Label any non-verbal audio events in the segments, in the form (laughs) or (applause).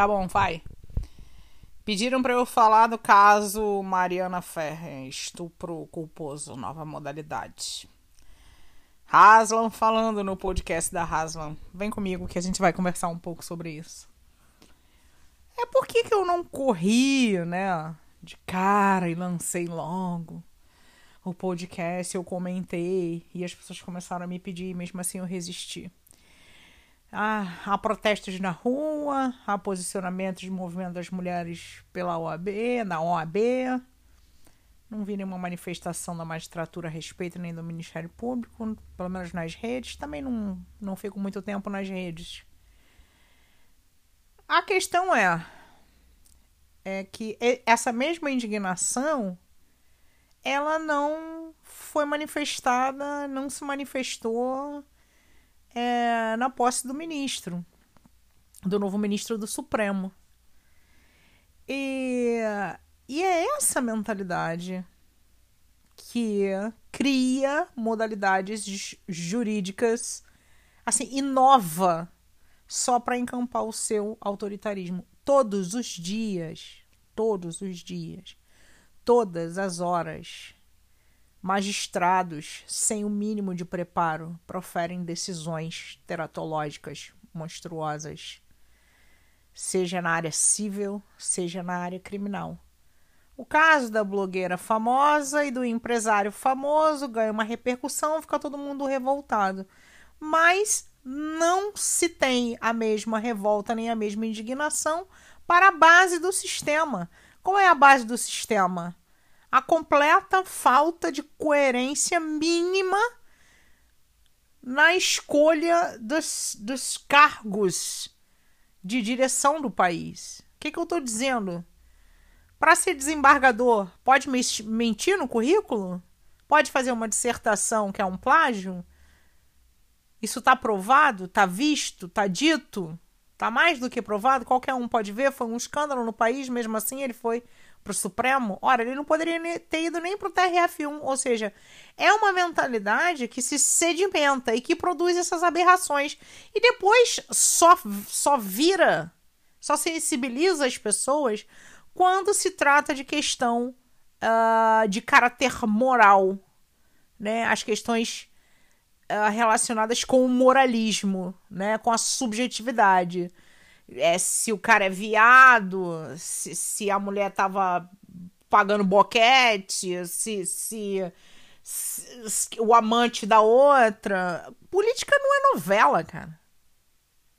Tá bom, vai. Pediram para eu falar do caso Mariana Ferrer, estupro culposo, nova modalidade. Haslam falando no podcast da Haslam. Vem comigo que a gente vai conversar um pouco sobre isso. É por que, eu não corri, né, de cara e lancei logo o podcast, eu comentei e as pessoas começaram a me pedir, mesmo assim eu resisti. Ah, há protestos na rua, há posicionamentos de movimento das mulheres pela OAB, na OAB. Não vi nenhuma manifestação da magistratura a respeito nem do Ministério Público, pelo menos nas redes. Também não, não fico muito tempo nas redes. A questão é, é que essa mesma indignação ela não foi manifestada, não se manifestou é, na posse do ministro, do novo ministro do Supremo. E, e é essa mentalidade que cria modalidades jurídicas, assim, inova só para encampar o seu autoritarismo. Todos os dias, todos os dias, todas as horas magistrados sem o mínimo de preparo proferem decisões teratológicas monstruosas, seja na área civil, seja na área criminal. O caso da blogueira famosa e do empresário famoso ganha uma repercussão, fica todo mundo revoltado. Mas não se tem a mesma revolta nem a mesma indignação para a base do sistema. Qual é a base do sistema? A completa falta de coerência mínima na escolha dos, dos cargos de direção do país. O que, que eu estou dizendo? Para ser desembargador, pode mentir no currículo? Pode fazer uma dissertação que é um plágio? Isso está provado? Está visto? Está dito? Está mais do que provado? Qualquer um pode ver. Foi um escândalo no país, mesmo assim ele foi para o Supremo, ora, ele não poderia ter ido nem para o TRF1. Ou seja, é uma mentalidade que se sedimenta e que produz essas aberrações. E depois só, só vira, só sensibiliza as pessoas quando se trata de questão uh, de caráter moral. Né? As questões uh, relacionadas com o moralismo, né? com a subjetividade é, se o cara é viado, se, se a mulher tava pagando boquete, se, se, se, o amante da outra. Política não é novela, cara.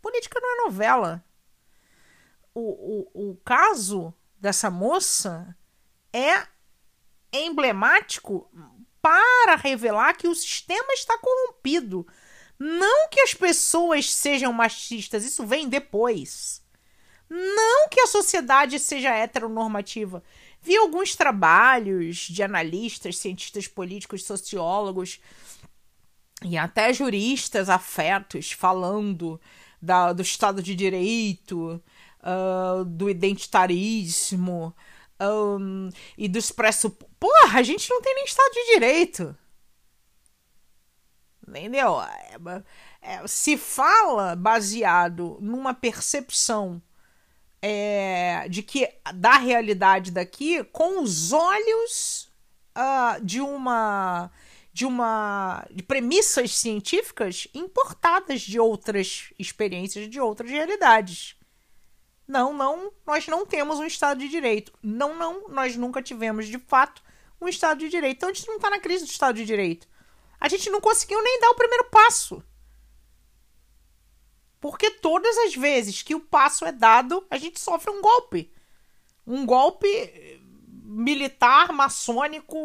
Política não é novela. O, o, o caso dessa moça é emblemático para revelar que o sistema está corrompido. Não que as pessoas sejam machistas, isso vem depois. Não que a sociedade seja heteronormativa. Vi alguns trabalhos de analistas, cientistas políticos, sociólogos e até juristas afetos falando da, do Estado de Direito, uh, do identitarismo um, e do expresso. Porra, a gente não tem nem Estado de Direito. Entendeu? É, é, se fala baseado numa percepção é, de que da realidade daqui com os olhos uh, de uma de uma de premissas científicas importadas de outras experiências de outras realidades. Não, não, nós não temos um Estado de Direito. Não, não, nós nunca tivemos de fato um Estado de Direito. Então a gente não está na crise do Estado de Direito. A gente não conseguiu nem dar o primeiro passo. Porque todas as vezes que o passo é dado, a gente sofre um golpe. Um golpe militar, maçônico,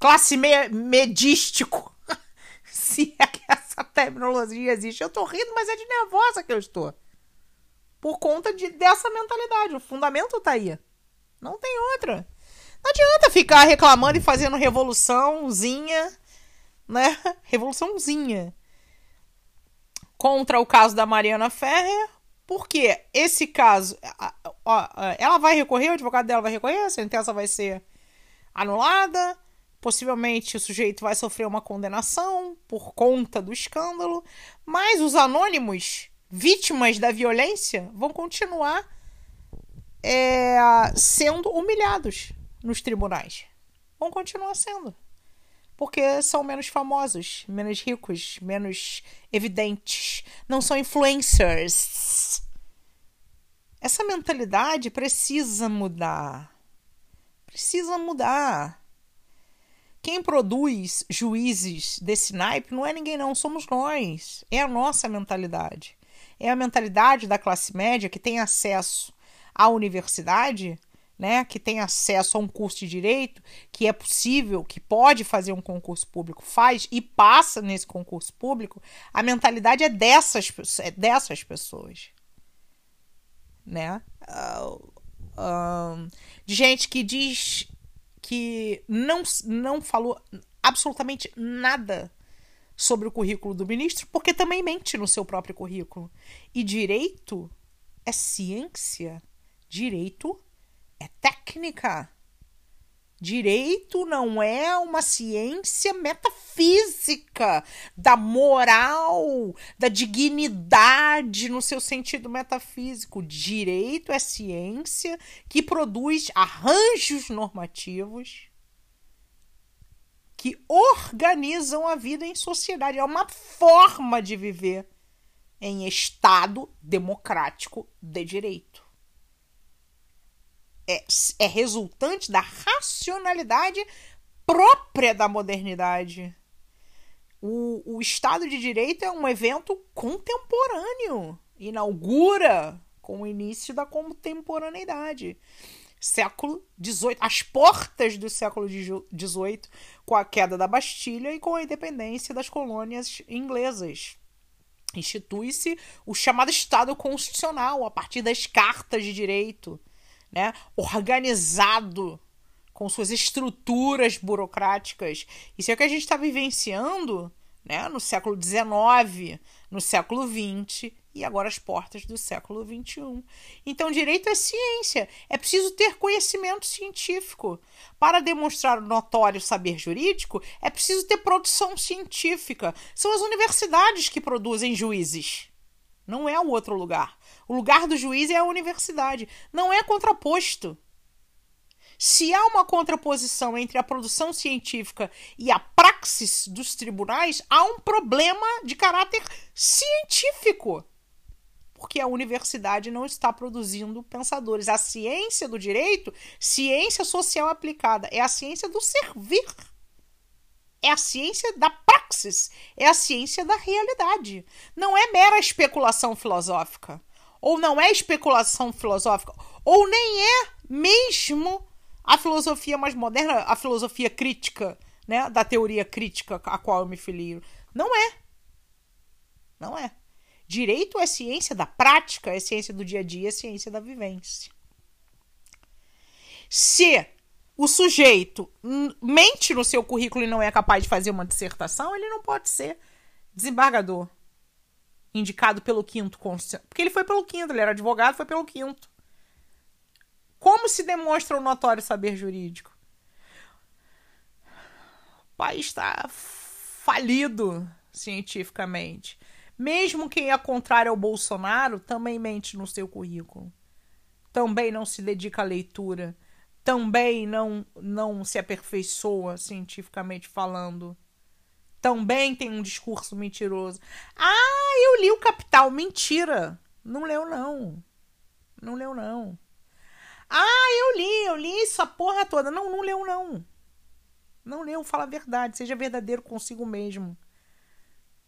classe me medístico. (laughs) Se é que essa terminologia existe. Eu tô rindo, mas é de nervosa que eu estou. Por conta de, dessa mentalidade. O fundamento tá aí. Não tem outra. Não adianta ficar reclamando e fazendo revoluçãozinha né? (laughs) Revoluçãozinha. Contra o caso da Mariana Ferrer, porque esse caso. Ela vai recorrer, o advogado dela vai recorrer, a sentença vai ser anulada. Possivelmente o sujeito vai sofrer uma condenação por conta do escândalo, mas os anônimos vítimas da violência vão continuar é, sendo humilhados nos tribunais. Vão continuar sendo. Porque são menos famosos, menos ricos, menos evidentes. Não são influencers. Essa mentalidade precisa mudar. Precisa mudar. Quem produz juízes desse naipe não é ninguém, não, somos nós. É a nossa mentalidade. É a mentalidade da classe média que tem acesso à universidade, né, que tem acesso a um curso de direito, que é possível, que pode fazer um concurso público, faz e passa nesse concurso público, a mentalidade é dessas, é dessas pessoas né? Uh, de gente que diz que não, não falou absolutamente nada sobre o currículo do ministro, porque também mente no seu próprio currículo. E direito é ciência, direito é técnica. Direito não é uma ciência metafísica da moral, da dignidade no seu sentido metafísico. Direito é ciência que produz arranjos normativos que organizam a vida em sociedade. É uma forma de viver em Estado democrático de direito é, é resultante da racionalidade própria da modernidade. O, o Estado de Direito é um evento contemporâneo, inaugura com o início da contemporaneidade. Século XVIII, as portas do século XVIII, com a queda da Bastilha e com a independência das colônias inglesas. Institui-se o chamado Estado Constitucional a partir das cartas de direito né, organizado com suas estruturas burocráticas. Isso é o que a gente está vivenciando né, no século XIX, no século XX e agora as portas do século XXI. Então, direito é ciência. É preciso ter conhecimento científico. Para demonstrar o notório saber jurídico, é preciso ter produção científica. São as universidades que produzem juízes. Não é o outro lugar. O lugar do juiz é a universidade. Não é contraposto. Se há uma contraposição entre a produção científica e a praxis dos tribunais, há um problema de caráter científico. Porque a universidade não está produzindo pensadores. A ciência do direito, ciência social aplicada, é a ciência do servir. É a ciência da praxis, é a ciência da realidade. Não é mera especulação filosófica ou não é especulação filosófica, ou nem é mesmo a filosofia mais moderna, a filosofia crítica, né, da teoria crítica a qual eu me filio. Não é. Não é. Direito é ciência da prática, é ciência do dia a dia, é ciência da vivência. Se o sujeito mente no seu currículo e não é capaz de fazer uma dissertação, ele não pode ser desembargador indicado pelo quinto constitucional. Porque ele foi pelo quinto, ele era advogado, foi pelo quinto. Como se demonstra o notório saber jurídico? O país está falido cientificamente. Mesmo quem é contrário ao Bolsonaro também mente no seu currículo. Também não se dedica à leitura. Também não, não se aperfeiçoa cientificamente falando também tem um discurso mentiroso. Ah, eu li o Capital. Mentira. Não leu, não. Não leu, não. Ah, eu li, eu li essa porra toda. Não, não leu, não. Não leu, fala a verdade. Seja verdadeiro consigo mesmo.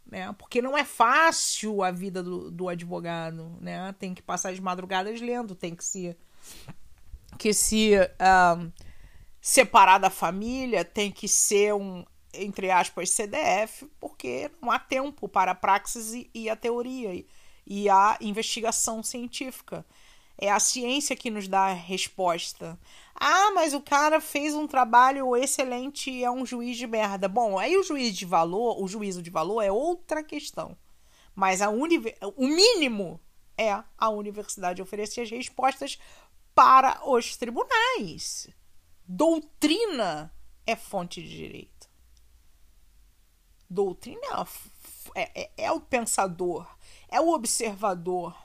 Né? Porque não é fácil a vida do, do advogado. Né? Tem que passar as madrugadas lendo, tem que se. Que se. Uh, separar da família, tem que ser um entre aspas, CDF, porque não há tempo para a praxis e a teoria e a investigação científica. É a ciência que nos dá a resposta. Ah, mas o cara fez um trabalho excelente e é um juiz de merda. Bom, aí o juiz de valor, o juízo de valor é outra questão. Mas a o mínimo é a universidade oferecer as respostas para os tribunais. Doutrina é fonte de direito. Doutrina é, é, é o pensador, é o observador,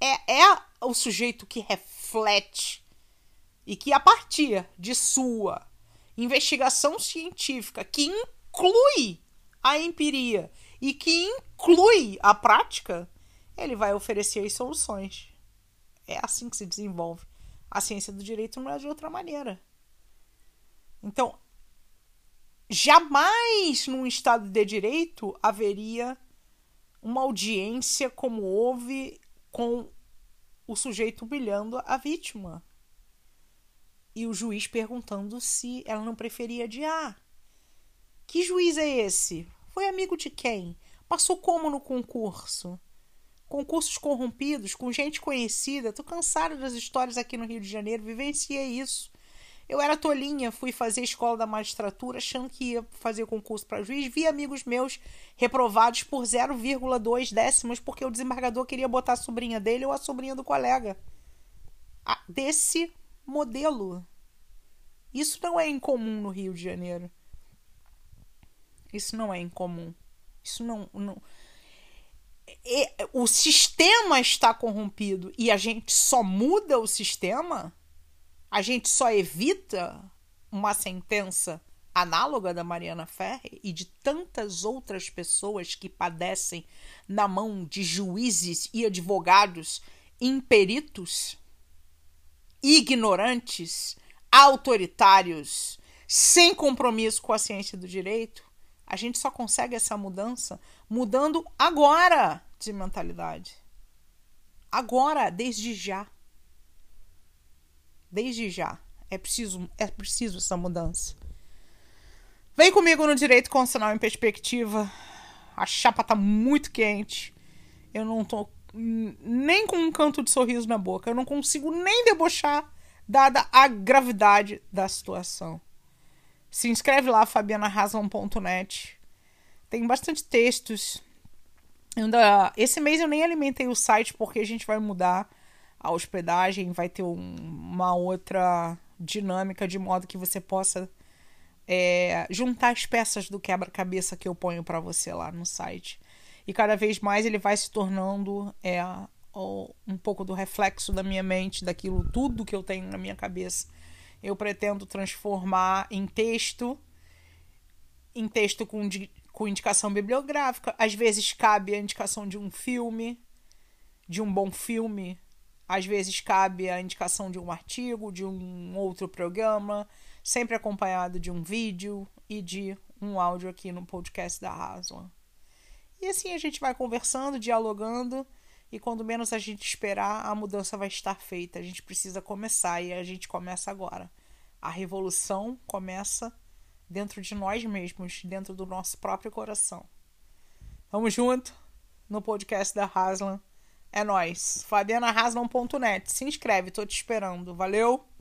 é, é o sujeito que reflete e que, a partir de sua investigação científica, que inclui a empiria e que inclui a prática, ele vai oferecer as soluções. É assim que se desenvolve. A ciência do direito não é de outra maneira. Então, jamais num Estado de direito haveria uma audiência como houve com o sujeito humilhando a vítima. E o juiz perguntando se ela não preferia adiar. Que juiz é esse? Foi amigo de quem? Passou como no concurso? Concursos corrompidos, com gente conhecida. Tô cansada das histórias aqui no Rio de Janeiro, vivenciei isso. Eu era tolinha, fui fazer escola da magistratura achando que ia fazer concurso para juiz. Vi amigos meus reprovados por 0,2 décimos porque o desembargador queria botar a sobrinha dele ou a sobrinha do colega. Desse modelo. Isso não é incomum no Rio de Janeiro. Isso não é incomum. Isso não. não... O sistema está corrompido e a gente só muda o sistema? A gente só evita uma sentença análoga da Mariana Ferre e de tantas outras pessoas que padecem na mão de juízes e advogados imperitos, ignorantes, autoritários, sem compromisso com a ciência do direito, a gente só consegue essa mudança mudando agora de mentalidade. Agora, desde já desde já. É preciso, é preciso essa mudança. Vem comigo no Direito Constitucional em Perspectiva. A chapa tá muito quente. Eu não tô nem com um canto de sorriso na boca. Eu não consigo nem debochar, dada a gravidade da situação. Se inscreve lá, fabianarrazon.net. Tem bastante textos. Ainda, esse mês eu nem alimentei o site porque a gente vai mudar a hospedagem vai ter um, uma outra dinâmica de modo que você possa é, juntar as peças do quebra-cabeça que eu ponho para você lá no site. E cada vez mais ele vai se tornando é, um pouco do reflexo da minha mente, daquilo tudo que eu tenho na minha cabeça. Eu pretendo transformar em texto, em texto com, com indicação bibliográfica. Às vezes cabe a indicação de um filme, de um bom filme, às vezes cabe a indicação de um artigo, de um outro programa, sempre acompanhado de um vídeo e de um áudio aqui no podcast da Rasla. E assim a gente vai conversando, dialogando, e quando menos a gente esperar, a mudança vai estar feita. A gente precisa começar e a gente começa agora. A revolução começa dentro de nós mesmos, dentro do nosso próprio coração. Tamo junto no podcast da Haslam. É nóis. FabianaRaslam.net. Se inscreve, tô te esperando. Valeu!